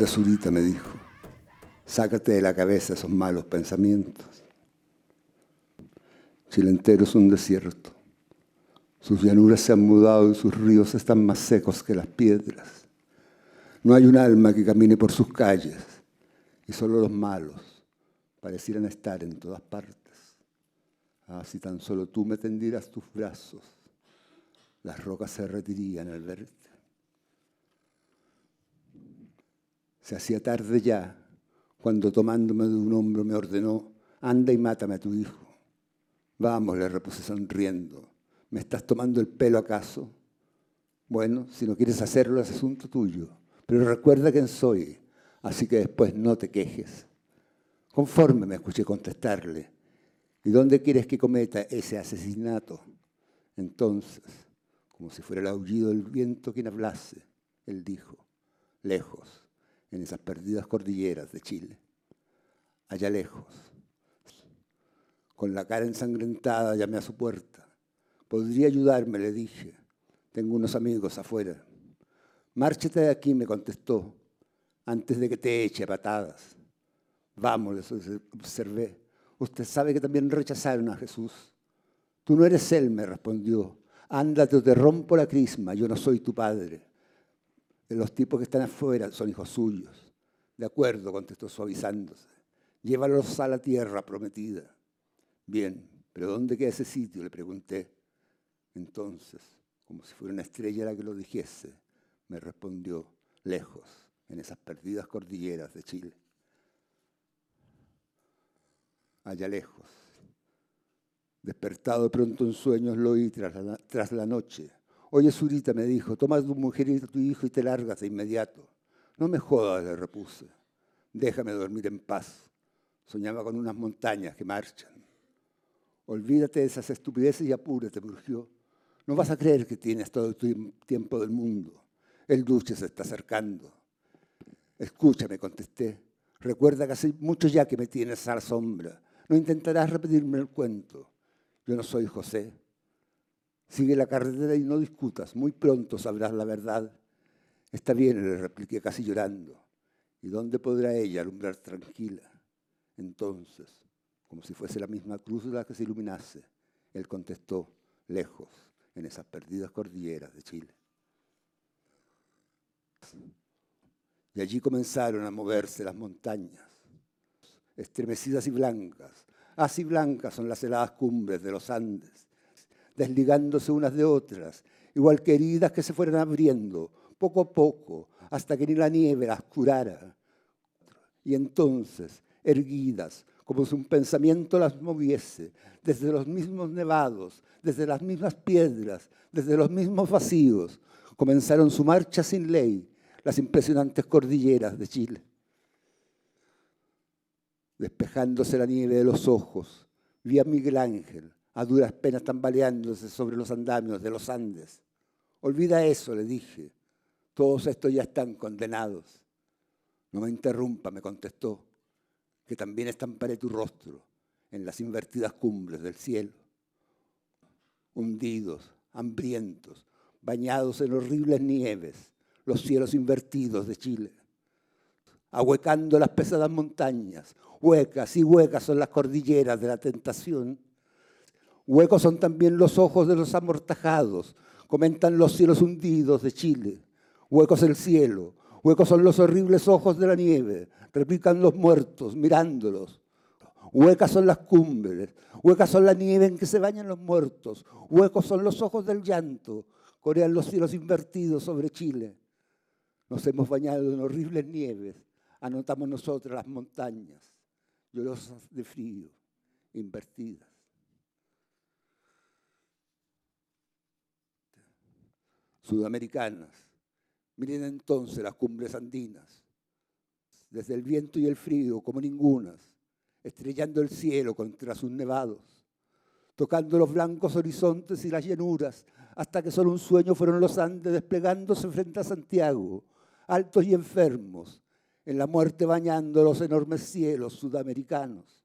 Ahora Zurita me dijo, sácate de la cabeza esos malos pensamientos. Chile entero es un desierto. Sus llanuras se han mudado y sus ríos están más secos que las piedras. No hay un alma que camine por sus calles y solo los malos parecieran estar en todas partes. Ah, si tan solo tú me tendieras tus brazos, las rocas se retirían al verte. Se hacía tarde ya, cuando tomándome de un hombro me ordenó, anda y mátame a tu hijo. Vamos, le repuse sonriendo, ¿me estás tomando el pelo acaso? Bueno, si no quieres hacerlo es asunto tuyo, pero recuerda quién soy, así que después no te quejes. Conforme me escuché contestarle, ¿y dónde quieres que cometa ese asesinato? Entonces, como si fuera el aullido del viento quien hablase, él dijo, lejos, en esas perdidas cordilleras de Chile, allá lejos. Con la cara ensangrentada llamé a su puerta. ¿Podría ayudarme? le dije. Tengo unos amigos afuera. Márchate de aquí, me contestó, antes de que te eche patadas. Vamos, les observé. Usted sabe que también rechazaron a Jesús. Tú no eres él, me respondió. Ándate o te rompo la crisma, yo no soy tu padre los tipos que están afuera son hijos suyos. De acuerdo, contestó suavizándose. Llévalos a la tierra prometida. Bien, pero ¿dónde queda ese sitio? Le pregunté. Entonces, como si fuera una estrella la que lo dijese, me respondió, lejos, en esas perdidas cordilleras de Chile. Allá lejos. Despertado de pronto en sueños lo oí tras la, tras la noche Oye, Zurita, me dijo, toma a tu mujer y a tu hijo y te largas de inmediato. No me jodas, le repuse. Déjame dormir en paz. Soñaba con unas montañas que marchan. Olvídate de esas estupideces y apúrate, me urgió. No vas a creer que tienes todo el tiempo del mundo. El duche se está acercando. Escúchame, contesté. Recuerda que hace mucho ya que me tienes a la sombra. No intentarás repetirme el cuento. Yo no soy José. Sigue la carretera y no discutas, muy pronto sabrás la verdad. Está bien, le repliqué casi llorando. ¿Y dónde podrá ella alumbrar tranquila? Entonces, como si fuese la misma cruz la que se iluminase, él contestó, lejos, en esas perdidas cordilleras de Chile. Y allí comenzaron a moverse las montañas, estremecidas y blancas. Así blancas son las heladas cumbres de los Andes desligándose unas de otras, igual que heridas que se fueran abriendo, poco a poco, hasta que ni la nieve las curara. Y entonces, erguidas, como si un pensamiento las moviese, desde los mismos nevados, desde las mismas piedras, desde los mismos vacíos, comenzaron su marcha sin ley, las impresionantes cordilleras de Chile. Despejándose la nieve de los ojos, vi a Miguel Ángel, a duras penas tambaleándose sobre los andamios de los Andes. Olvida eso, le dije. Todos estos ya están condenados. No me interrumpa, me contestó, que también estamparé tu rostro en las invertidas cumbres del cielo. Hundidos, hambrientos, bañados en horribles nieves, los cielos invertidos de Chile. Ahuecando las pesadas montañas, huecas y huecas son las cordilleras de la tentación Huecos son también los ojos de los amortajados, comentan los cielos hundidos de Chile. Huecos el cielo, huecos son los horribles ojos de la nieve, replican los muertos mirándolos. Huecas son las cumbres, huecas son la nieve en que se bañan los muertos, huecos son los ojos del llanto, corean los cielos invertidos sobre Chile. Nos hemos bañado en horribles nieves, anotamos nosotras las montañas, llorosas de frío, invertidas. Sudamericanas. Miren entonces las cumbres andinas, desde el viento y el frío como ningunas, estrellando el cielo contra sus nevados, tocando los blancos horizontes y las llanuras, hasta que solo un sueño fueron los Andes desplegándose frente a Santiago, altos y enfermos, en la muerte bañando los enormes cielos sudamericanos.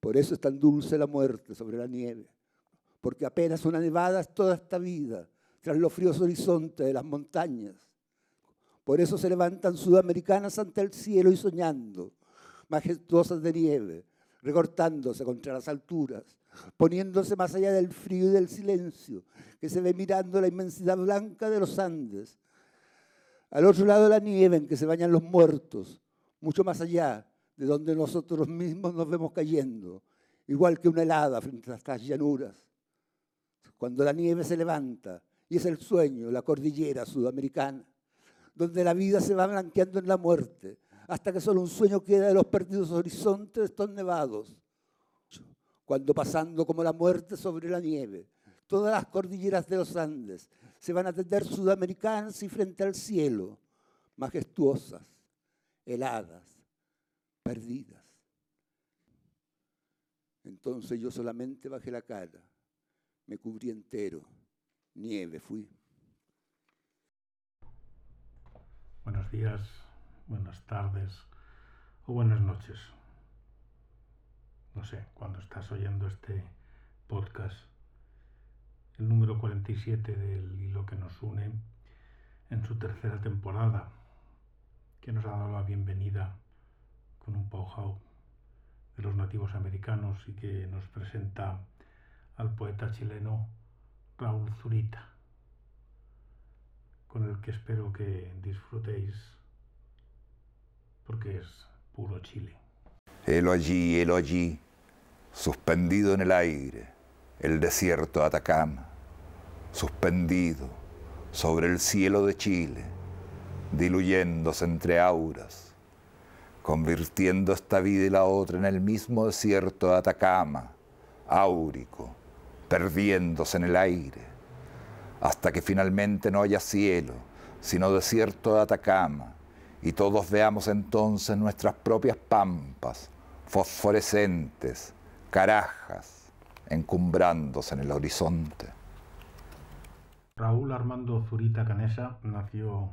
Por eso es tan dulce la muerte sobre la nieve, porque apenas una nevada es toda esta vida, tras los fríos horizontes de las montañas. Por eso se levantan sudamericanas ante el cielo y soñando, majestuosas de nieve, recortándose contra las alturas, poniéndose más allá del frío y del silencio, que se ve mirando la inmensidad blanca de los Andes. Al otro lado de la nieve en que se bañan los muertos, mucho más allá de donde nosotros mismos nos vemos cayendo, igual que una helada frente a estas llanuras. Cuando la nieve se levanta, y es el sueño, la cordillera sudamericana, donde la vida se va blanqueando en la muerte, hasta que solo un sueño queda de los perdidos horizontes estos nevados, cuando pasando como la muerte sobre la nieve, todas las cordilleras de los Andes se van a tender sudamericanas y frente al cielo, majestuosas, heladas, perdidas. Entonces yo solamente bajé la cara, me cubrí entero, nieve fui. Buenos días, buenas tardes o buenas noches. No sé, cuando estás oyendo este podcast, el número 47 del hilo que nos une en su tercera temporada, que nos ha dado la bienvenida con un pow de los nativos americanos y que nos presenta al poeta chileno Raúl Zurita, con el que espero que disfrutéis porque es puro Chile. Helo allí, helo allí, suspendido en el aire, el desierto de Atacama, suspendido sobre el cielo de Chile, diluyéndose entre auras, convirtiendo esta vida y la otra en el mismo desierto de Atacama, áurico, perdiéndose en el aire, hasta que finalmente no haya cielo, sino desierto de Atacama, y todos veamos entonces nuestras propias pampas, fosforescentes, carajas, encumbrándose en el horizonte. Raúl Armando Zurita Canesa nació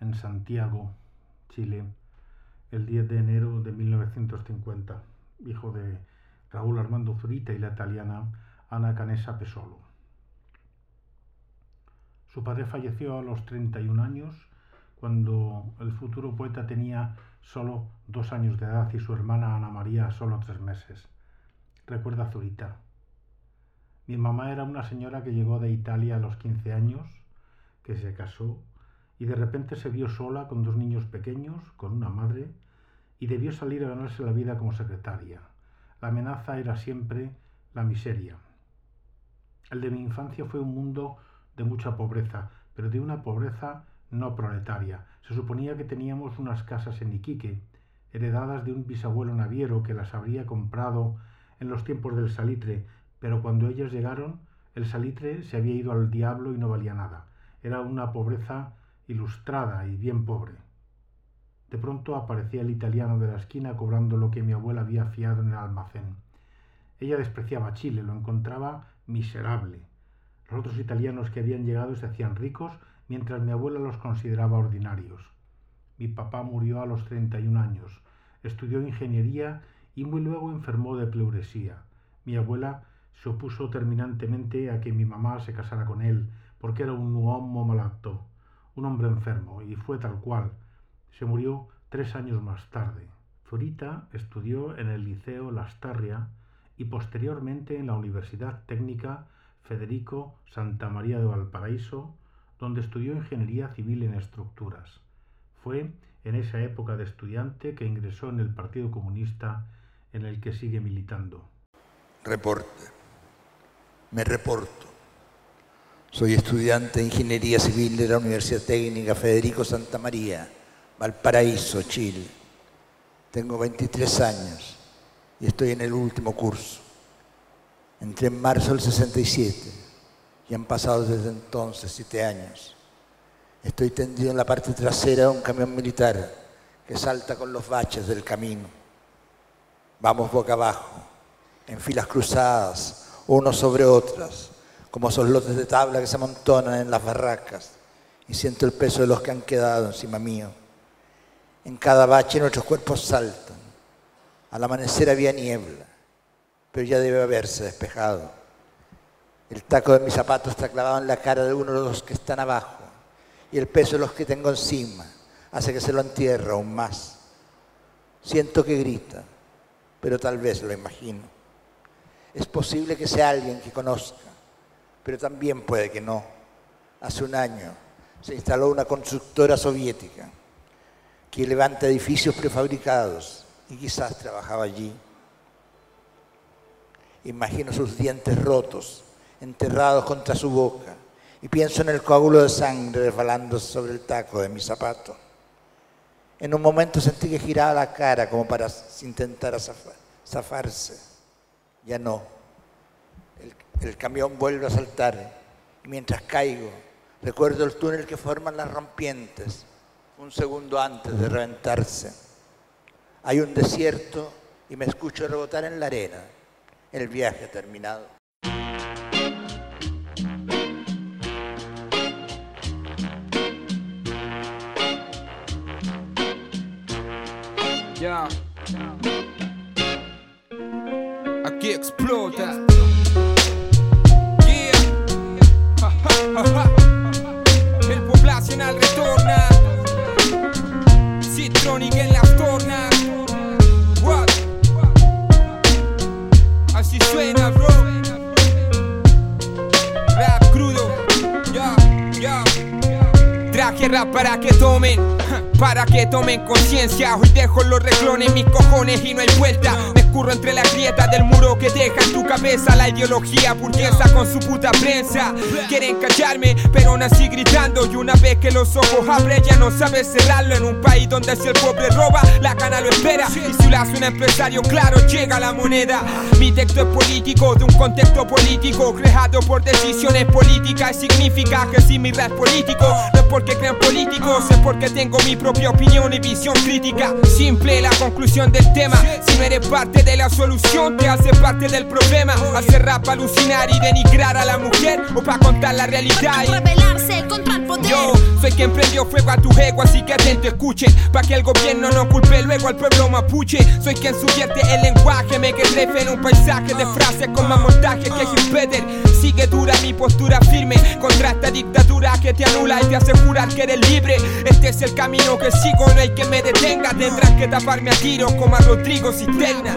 en Santiago, Chile, el 10 de enero de 1950, hijo de Raúl Armando Zurita y la italiana Ana Canesa Pesolo. Su padre falleció a los 31 años cuando el futuro poeta tenía solo dos años de edad y su hermana Ana María solo tres meses. Recuerda Zurita. Mi mamá era una señora que llegó de Italia a los 15 años, que se casó y de repente se vio sola con dos niños pequeños, con una madre, y debió salir a ganarse la vida como secretaria. La amenaza era siempre la miseria. El de mi infancia fue un mundo de mucha pobreza, pero de una pobreza no proletaria. Se suponía que teníamos unas casas en Iquique, heredadas de un bisabuelo naviero que las habría comprado en los tiempos del salitre, pero cuando ellas llegaron, el salitre se había ido al diablo y no valía nada. Era una pobreza ilustrada y bien pobre. De pronto aparecía el italiano de la esquina cobrando lo que mi abuela había fiado en el almacén. Ella despreciaba Chile, lo encontraba miserable. Los otros italianos que habían llegado se hacían ricos mientras mi abuela los consideraba ordinarios. Mi papá murió a los 31 años, estudió ingeniería y muy luego enfermó de pleuresía. Mi abuela se opuso terminantemente a que mi mamá se casara con él, porque era un uomo malato, un hombre enfermo, y fue tal cual. Se murió tres años más tarde. Zurita estudió en el Liceo Lastarria y posteriormente en la Universidad Técnica Federico Santa María de Valparaíso, donde estudió ingeniería civil en estructuras. Fue en esa época de estudiante que ingresó en el Partido Comunista en el que sigue militando. Reporte. Me reporto. Soy estudiante de Ingeniería Civil de la Universidad Técnica Federico Santa María, Valparaíso, Chile. Tengo 23 años y estoy en el último curso. Entré en marzo del 67 y han pasado desde entonces siete años. Estoy tendido en la parte trasera de un camión militar que salta con los baches del camino. Vamos boca abajo, en filas cruzadas, unos sobre otras, como son lotes de tabla que se amontonan en las barracas, y siento el peso de los que han quedado encima mío. En cada bache nuestros cuerpos saltan. Al amanecer había niebla, pero ya debe haberse despejado. El taco de mi zapato está clavado en la cara de uno de los que están abajo y el peso de los que tengo encima hace que se lo entierre aún más. Siento que grita, pero tal vez lo imagino. Es posible que sea alguien que conozca, pero también puede que no. Hace un año se instaló una constructora soviética que levanta edificios prefabricados y quizás trabajaba allí. Imagino sus dientes rotos, enterrados contra su boca, y pienso en el coágulo de sangre resbalando sobre el taco de mi zapato. En un momento sentí que giraba la cara como para intentar zafarse. Ya no. El, el camión vuelve a saltar y mientras caigo recuerdo el túnel que forman las rompientes un segundo antes de reventarse. Hay un desierto y me escucho rebotar en la arena. El viaje ha terminado. Para que tomen conciencia, hoy dejo los reclones, mis cojones y no hay vuelta. Entre las grietas del muro que deja en tu cabeza la ideología burguesa con su puta prensa. Quieren callarme, pero nací gritando. Y una vez que los ojos abren, ya no sabes cerrarlo. En un país donde si el pobre roba, la cana lo espera. Y si lo hace un empresario, claro, llega la moneda. Mi texto es político, de un contexto político, creado por decisiones políticas. Y significa que si mi rap político, no es porque crean políticos, es porque tengo mi propia opinión y visión crítica. Simple la conclusión del tema. Si no eres parte de la solución, te hace parte del problema. Hacer rap alucinar y denigrar a la mujer o para contar la realidad. y- yo soy quien prendió fuego a tu ego, así que atento escuchen. Pa' que el gobierno no culpe luego al pueblo mapuche. Soy quien subvierte el lenguaje, me que trefe en un paisaje de frases con más montaje que Gil Peter. Sigue dura mi postura firme contra esta dictadura que te anula y te hace que eres libre. Este es el camino que sigo, no hay que me detenga. Tendrán que taparme a tiros como a Rodrigo Cisterna.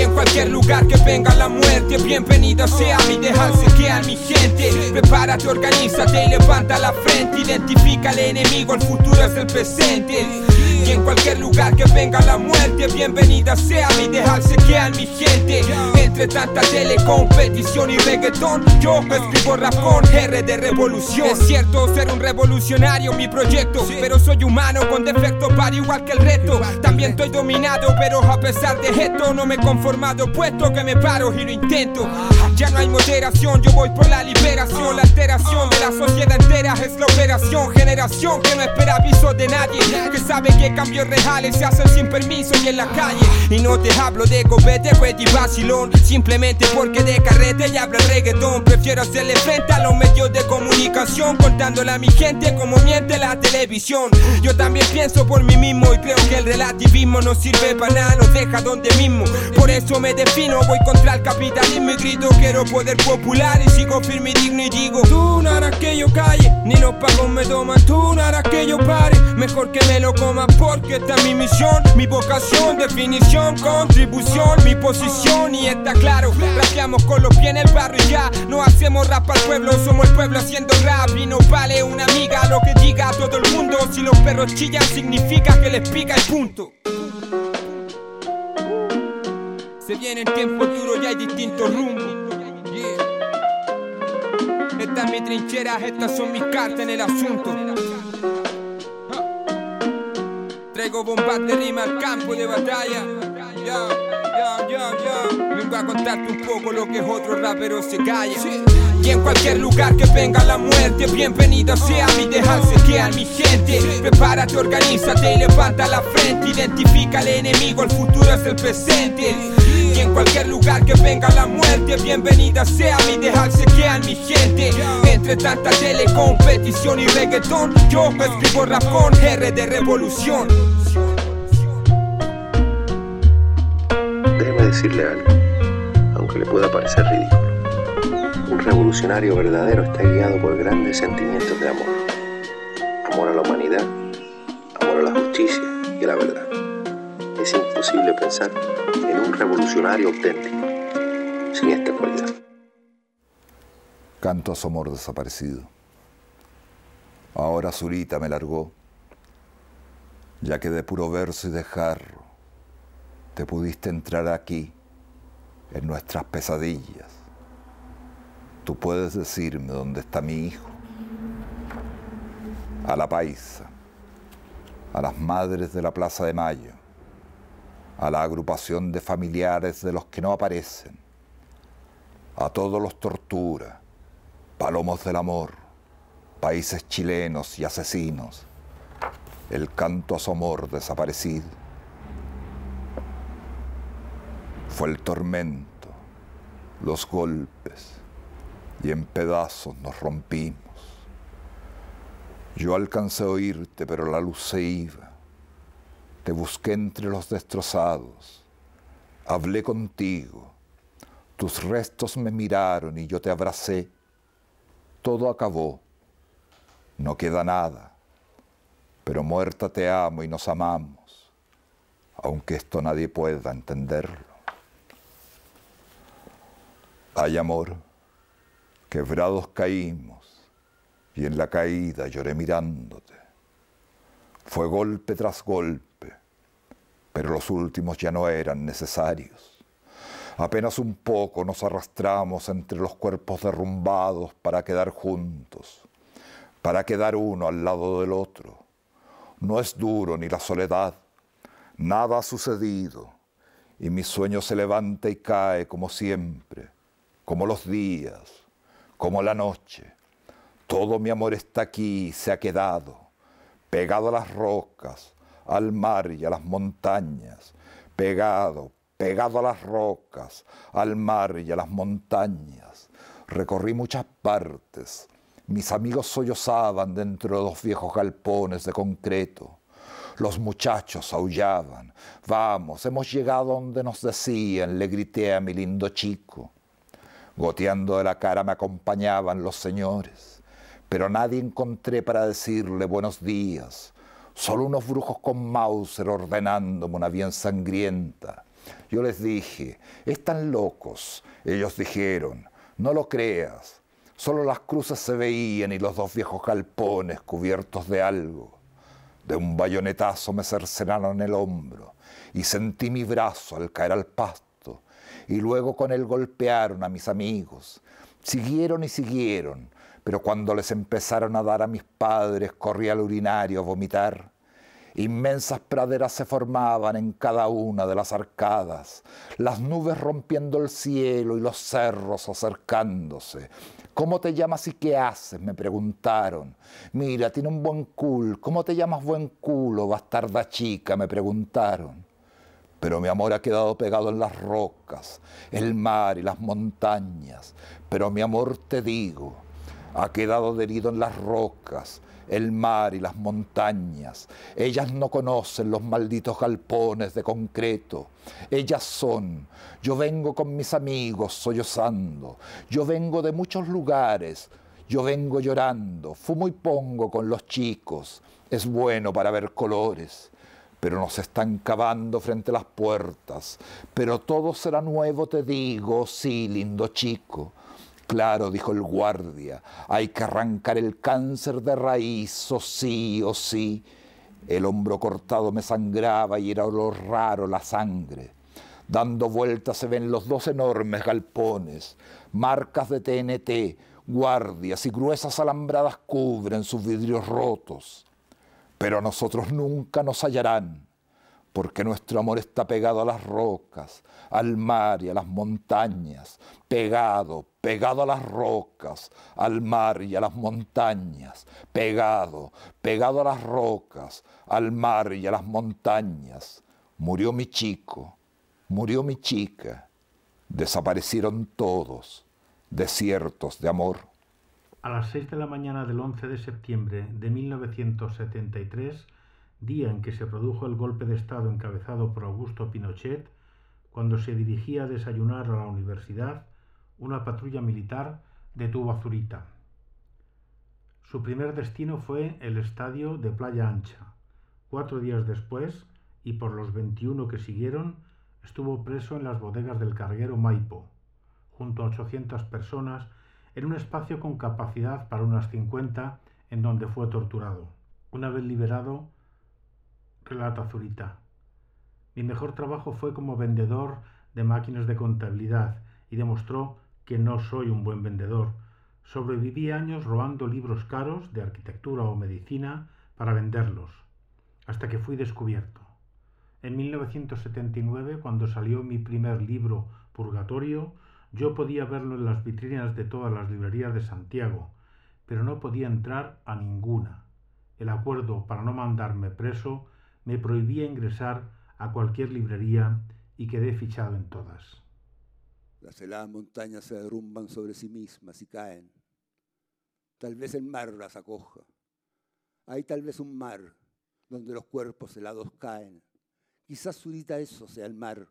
En cualquier lugar que venga la muerte, bienvenida sea mi dejarse que a mi gente. Prepárate, organízate y levanta la frente. Identifica al enemigo, el futuro es el presente. Y en cualquier lugar que venga la muerte, bienvenida sea mi dejarse que a mi gente. Entre tanta telecompetición y reggaetón, yo escribo rap con R de revolución. Es cierto ser un revolucionario, mi proyecto, pero soy humano con defectos para igual que el resto. También estoy dominado, pero a pesar de esto no me he conformado, puesto que me paro y lo intento. Ya no hay moderación, yo voy por la liberación, la alteración de la sociedad entera es la operación. Generación que no espera aviso de nadie, que sabe que cambios reales se hacen sin permiso y en la calle. Y no te hablo de copete, y vacilón, simplemente porque de carrete ya hablo el reggaetón. Prefiero hacerle frente a los medios de comunicación, contándole a mi gente como miente la televisión. Yo también pienso por mí mismo y creo que el relativismo no sirve para nada, nos deja donde mismo. Por eso me defino, voy contra el capitalismo y grito quiero poder popular y sigo firme y digno y digo Tú no harás que yo calle, ni los pagos me toman, tú no harás que yo pare, mejor que me lo coma porque esta es mi misión, mi vocación, definición, contribución, mi posición y está claro, rapeamos con los pies en el barrio y ya, no hacemos rap al pueblo, somos el pueblo haciendo rap y no vale una amiga lo que diga todo el mundo, si los perros chillan significa que les pica el punto. Se vienen tiempos duros y hay distintos rumbos. Yeah. Esta es mi trinchera, estas son mis cartas en el asunto. Traigo bombas de rima al campo de batalla. Vengo a contarte un poco lo que otro rapero se calla. Y en cualquier lugar que venga la muerte, bienvenida sea mi dejarse que a mi gente. Prepárate, organízate y levanta la frente. Identifica al enemigo, el futuro es el presente. Y en cualquier lugar que venga la muerte, bienvenida sea mi dejarse que a mi gente. Entre tanta telecompetición y reggaetón, yo escribo rap con R de revolución. Déjeme decirle algo, aunque le pueda parecer ridículo. Un revolucionario verdadero está guiado por grandes sentimientos de amor. Amor a la humanidad, amor a la justicia y a la verdad. Es imposible pensar en un revolucionario auténtico sin esta cualidad. Canto a su amor desaparecido. Ahora Zurita me largó, ya que de puro verso y dejarro te pudiste entrar aquí en nuestras pesadillas. Tú puedes decirme dónde está mi hijo. A la paisa, a las madres de la Plaza de Mayo, a la agrupación de familiares de los que no aparecen, a todos los tortura, palomos del amor, países chilenos y asesinos, el canto a su amor desaparecido. Fue el tormento, los golpes, y en pedazos nos rompimos. Yo alcancé a oírte, pero la luz se iba. Te busqué entre los destrozados. Hablé contigo. Tus restos me miraron y yo te abracé. Todo acabó. No queda nada. Pero muerta te amo y nos amamos, aunque esto nadie pueda entenderlo. Hay amor, quebrados caímos, y en la caída lloré mirándote. Fue golpe tras golpe, pero los últimos ya no eran necesarios. Apenas un poco nos arrastramos entre los cuerpos derrumbados para quedar juntos, para quedar uno al lado del otro. No es duro ni la soledad, nada ha sucedido, y mi sueño se levanta y cae como siempre, como los días, como la noche. Todo mi amor está aquí, se ha quedado, pegado a las rocas, al mar y a las montañas, pegado, pegado a las rocas, al mar y a las montañas. Recorrí muchas partes. Mis amigos sollozaban dentro de los viejos galpones de concreto. Los muchachos aullaban. Vamos, hemos llegado donde nos decían, le grité a mi lindo chico. Goteando de la cara me acompañaban los señores, pero nadie encontré para decirle buenos días. Solo unos brujos con Mauser ordenándome una bien sangrienta. Yo les dije, están locos. Ellos dijeron, no lo creas. Solo las cruces se veían y los dos viejos galpones cubiertos de algo. De un bayonetazo me cercenaron el hombro y sentí mi brazo al caer al pasto y luego con él golpearon a mis amigos. Siguieron y siguieron, pero cuando les empezaron a dar a mis padres corrí al urinario a vomitar. Inmensas praderas se formaban en cada una de las arcadas, las nubes rompiendo el cielo y los cerros acercándose. ¿Cómo te llamas y qué haces? me preguntaron. Mira, tiene un buen culo. ¿Cómo te llamas buen culo, bastarda chica? me preguntaron. Pero mi amor ha quedado pegado en las rocas, el mar y las montañas. Pero mi amor, te digo, ha quedado adherido en las rocas, el mar y las montañas. Ellas no conocen los malditos galpones de concreto. Ellas son. Yo vengo con mis amigos sollozando. Yo vengo de muchos lugares. Yo vengo llorando. Fumo y pongo con los chicos. Es bueno para ver colores. Pero nos están cavando frente a las puertas. Pero todo será nuevo, te digo, sí, lindo chico. Claro, dijo el guardia, hay que arrancar el cáncer de raíz, o sí, o sí. El hombro cortado me sangraba y era olor raro la sangre. Dando vueltas se ven los dos enormes galpones, marcas de TNT, guardias y gruesas alambradas cubren sus vidrios rotos. Pero a nosotros nunca nos hallarán porque nuestro amor está pegado a las rocas, al mar y a las montañas, pegado, pegado a las rocas, al mar y a las montañas, pegado, pegado a las rocas, al mar y a las montañas. Murió mi chico, murió mi chica, desaparecieron todos, desiertos de amor. A las 6 de la mañana del 11 de septiembre de 1973, día en que se produjo el golpe de Estado encabezado por Augusto Pinochet, cuando se dirigía a desayunar a la universidad, una patrulla militar detuvo a Zurita. Su primer destino fue el estadio de Playa Ancha, Cuatro días después, y por los 21 que siguieron, estuvo preso en las bodegas del carguero Maipo, junto a 800 personas, en un espacio con capacidad para unas 50, en donde fue torturado. Una vez liberado, relata Zurita, mi mejor trabajo fue como vendedor de máquinas de contabilidad y demostró que no soy un buen vendedor. Sobreviví años robando libros caros de arquitectura o medicina para venderlos, hasta que fui descubierto. En 1979, cuando salió mi primer libro, Purgatorio, yo podía verlo en las vitrinas de todas las librerías de Santiago, pero no podía entrar a ninguna. El acuerdo para no mandarme preso me prohibía ingresar a cualquier librería y quedé fichado en todas. Las heladas montañas se derrumban sobre sí mismas y caen. Tal vez el mar las acoja. Hay tal vez un mar donde los cuerpos helados caen. Quizás ahorita eso sea el mar,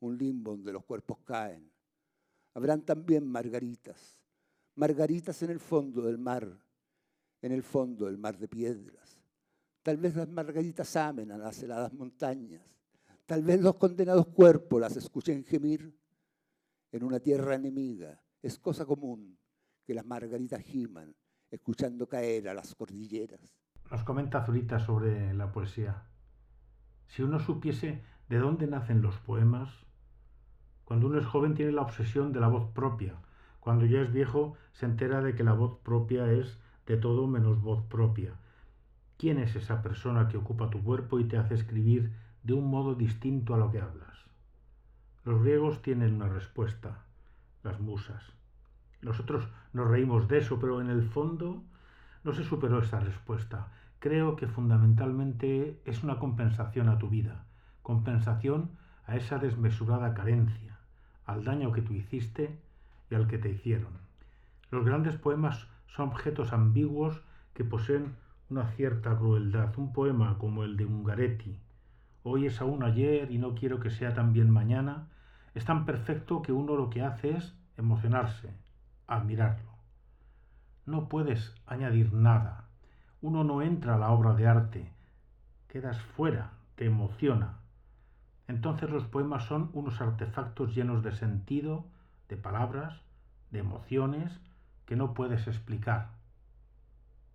un limbo donde los cuerpos caen. Habrán también margaritas, margaritas en el fondo del mar, en el fondo del mar de piedras. Tal vez las margaritas amen a las heladas montañas. Tal vez los condenados cuerpos las escuchen gemir en una tierra enemiga. Es cosa común que las margaritas giman escuchando caer a las cordilleras. Nos comenta Zurita sobre la poesía. Si uno supiese de dónde nacen los poemas, cuando uno es joven tiene la obsesión de la voz propia. Cuando ya es viejo se entera de que la voz propia es de todo menos voz propia ¿Quién es esa persona que ocupa tu cuerpo y te hace escribir de un modo distinto a lo que hablas? Los griegos tienen una respuesta, las musas. Nosotros nos reímos de eso, pero en el fondo no se superó esa respuesta. Creo que fundamentalmente es una compensación a tu vida, compensación a esa desmesurada carencia, al daño que tú hiciste y al que te hicieron. Los grandes poemas son objetos ambiguos que poseen una cierta crueldad. Un poema como el de Ungaretti, hoy es aún ayer y no quiero que sea también mañana, es tan perfecto que uno lo que hace es emocionarse, admirarlo. No puedes añadir nada. Uno no entra a la obra de arte, quedas fuera, te emociona. Entonces los poemas son unos artefactos llenos de sentido, de palabras, de emociones que no puedes explicar.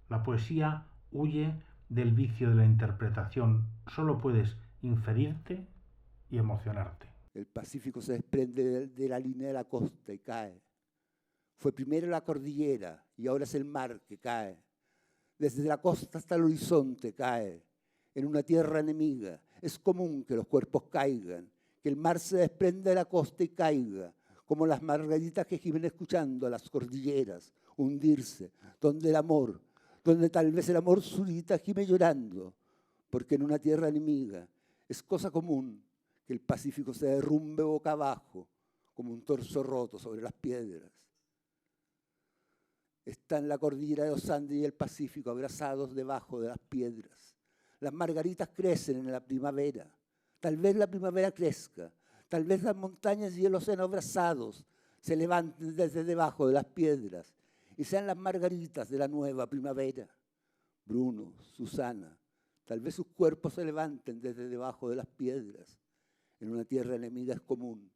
La poesía huye del vicio de la interpretación. Solo puedes inferirte y emocionarte. El Pacífico se desprende de la línea de la costa y cae. Fue primero la cordillera y ahora es el mar que cae. Desde la costa hasta el horizonte cae. En una tierra enemiga es común que los cuerpos caigan, que el mar se desprenda de la costa y caiga, como las margaritas que gimen escuchando a las cordilleras hundirse, donde el amor donde tal vez el amor surita gime llorando, porque en una tierra enemiga es cosa común que el Pacífico se derrumbe boca abajo, como un torso roto sobre las piedras. Están la cordillera de los Andes y el Pacífico abrazados debajo de las piedras. Las margaritas crecen en la primavera. Tal vez la primavera crezca. Tal vez las montañas y el océano abrazados se levanten desde debajo de las piedras y sean las margaritas de la nueva primavera. Bruno, Susana, tal vez sus cuerpos se levanten desde debajo de las piedras. En una tierra enemiga es común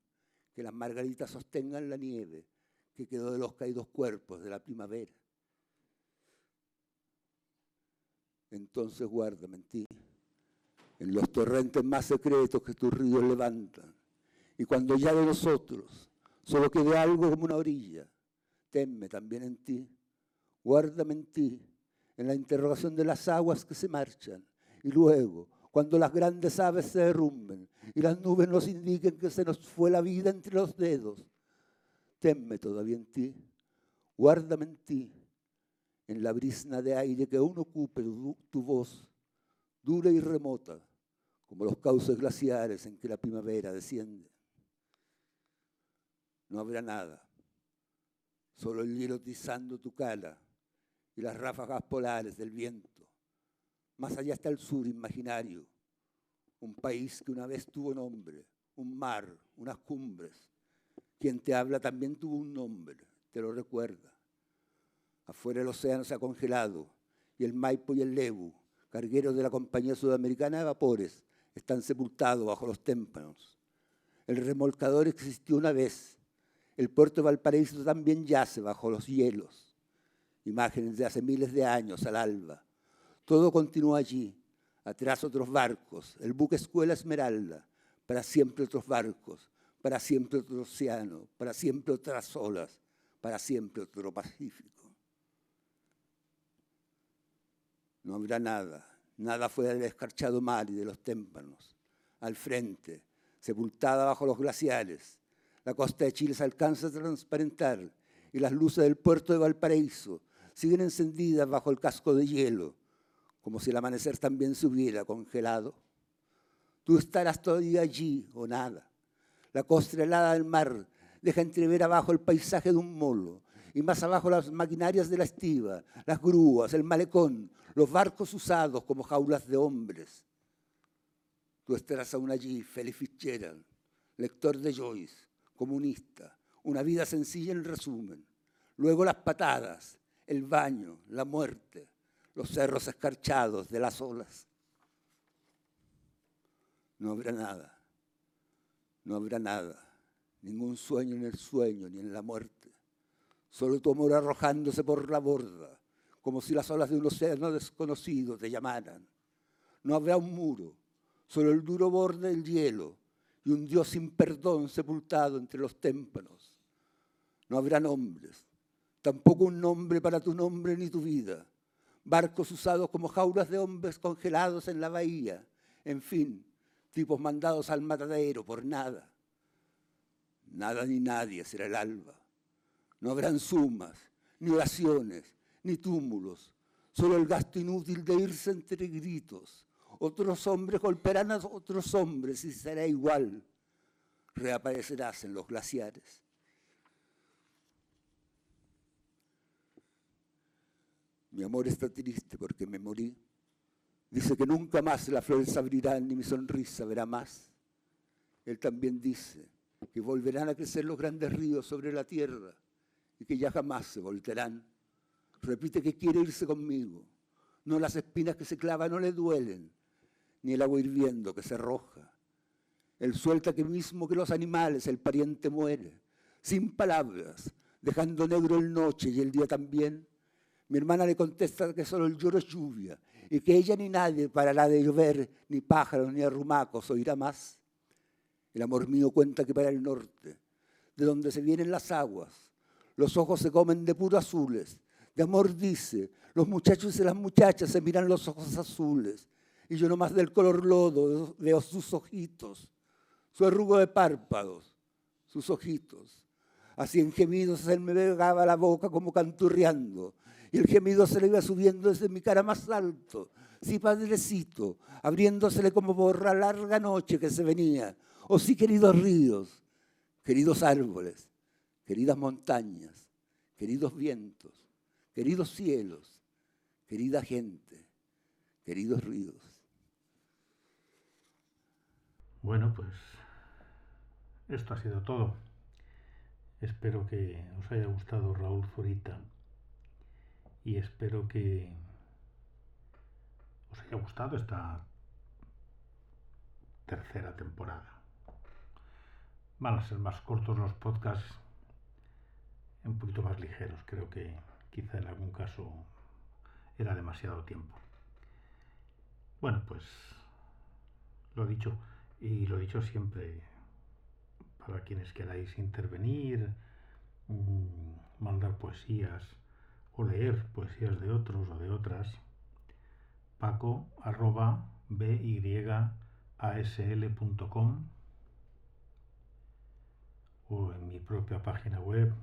que las margaritas sostengan la nieve que quedó de los caídos cuerpos de la primavera. Entonces guárdame en ti, en los torrentes más secretos que tus ríos levantan. Y cuando ya de nosotros solo quede algo como una orilla, tenme también en ti, guárdame en ti, en la interrogación de las aguas que se marchan, y luego, cuando las grandes aves se derrumben y las nubes nos indiquen que se nos fue la vida entre los dedos, tenme todavía en ti, guárdame en ti, en la brisna de aire que aún ocupe tu, voz, dura y remota, como los cauces glaciares en que la primavera desciende. No habrá nada solo el hielo tizando tu cara y las ráfagas polares del viento. Más allá está el sur imaginario, un país que una vez tuvo nombre, un mar, unas cumbres. Quien te habla también tuvo un nombre, te lo recuerda. Afuera el océano se ha congelado y el Maipo y el Lebu cargueros de la Compañía Sudamericana de Vapores, están sepultados bajo los témpanos. El remolcador existió una vez. El puerto Valparaíso también yace bajo los hielos. Imágenes de hace miles de años al alba. Todo continúa allí. Atrás otros barcos. El buque Escuela Esmeralda. Para siempre otros barcos. Para siempre otro océano. Para siempre otras olas. Para siempre otro Pacífico. No habrá nada, nada fuera del escarchado mar y de los témpanos. Al frente, sepultada bajo los glaciares, la costa de Chile se alcanza a transparentar y las luces del puerto de Valparaíso siguen encendidas bajo el casco de hielo, como si el amanecer también se hubiera congelado. Tú estarás todavía allí o nada. La costa helada del mar deja entrever abajo el paisaje de un molo, y más abajo las maquinarias de la estiva, las grúas, el malecón, los barcos usados como jaulas de hombres. Tú estarás aún allí, Félix Fitzgerald, lector de Joyce, comunista, una vida sencilla en resumen. Luego las patadas, el baño, la muerte, los cerros escarchados de las olas. No habrá nada, no habrá nada, ningún sueño en el sueño ni en la muerte. Solo tu amor arrojándose por la borda, como si las olas de un océano desconocido te llamaran. No habrá un muro, solo el duro borde del hielo y un Dios sin perdón sepultado entre los témpanos. No habrá nombres, tampoco un nombre para tu nombre ni tu vida. Barcos usados como jaulas de hombres congelados en la bahía. En fin, tipos mandados al matadero por nada. Nada ni nadie será el alba. No habrán sumas, ni oraciones, ni túmulos, solo el gasto inútil de irse entre gritos. Otros hombres golpearán a otros hombres y será igual. Reaparecerás en los glaciares. Mi amor está triste porque me morí. Dice que nunca más las flores abrirán ni mi sonrisa verá más. Él también dice que volverán a crecer los grandes ríos sobre la tierra y que ya jamás se volterán. Repite que quiere irse conmigo. No las espinas que se clavan no le duelen, ni el agua hirviendo que se arroja. Él suelta que mismo que los animales el pariente muere, sin palabras, dejando negro el noche y el día también. Mi hermana le contesta que solo el lloro es lluvia y que ella ni nadie parará de llover, ni pájaros ni arrumacos oirá más. El amor mío cuenta que para el norte, de donde se vienen las aguas, los ojos se comen de puro azules. De amor dice, los muchachos y las muchachas se miran los ojos azules. Y yo nomás del color lodo veo sus ojitos, su arrugo de párpados, sus ojitos. Así en gemidos él me pegaba la boca como canturreando. Y el gemido se le iba subiendo desde mi cara más alto. Sí, padrecito, abriéndosele como por la larga noche que se venía. O sí, queridos ríos, queridos árboles, queridas montañas, queridos vientos, queridos cielos, querida gente, queridos ríos. Bueno, pues esto ha sido todo. Espero que os haya gustado Raúl Zurita y espero que os haya gustado esta tercera temporada. Van a ser más cortos los podcasts un poquito más ligeros. Creo que quizá en algún caso era demasiado tiempo. Bueno, pues lo dicho, y lo dicho siempre, para quienes queráis intervenir, mm, mandar poesías o leer poesías de otros o de otras, paco arroba byasl.com o en mi propia página web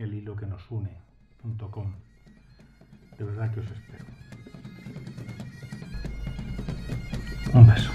el hilo que nos une.com. De verdad que os espero. Un beso.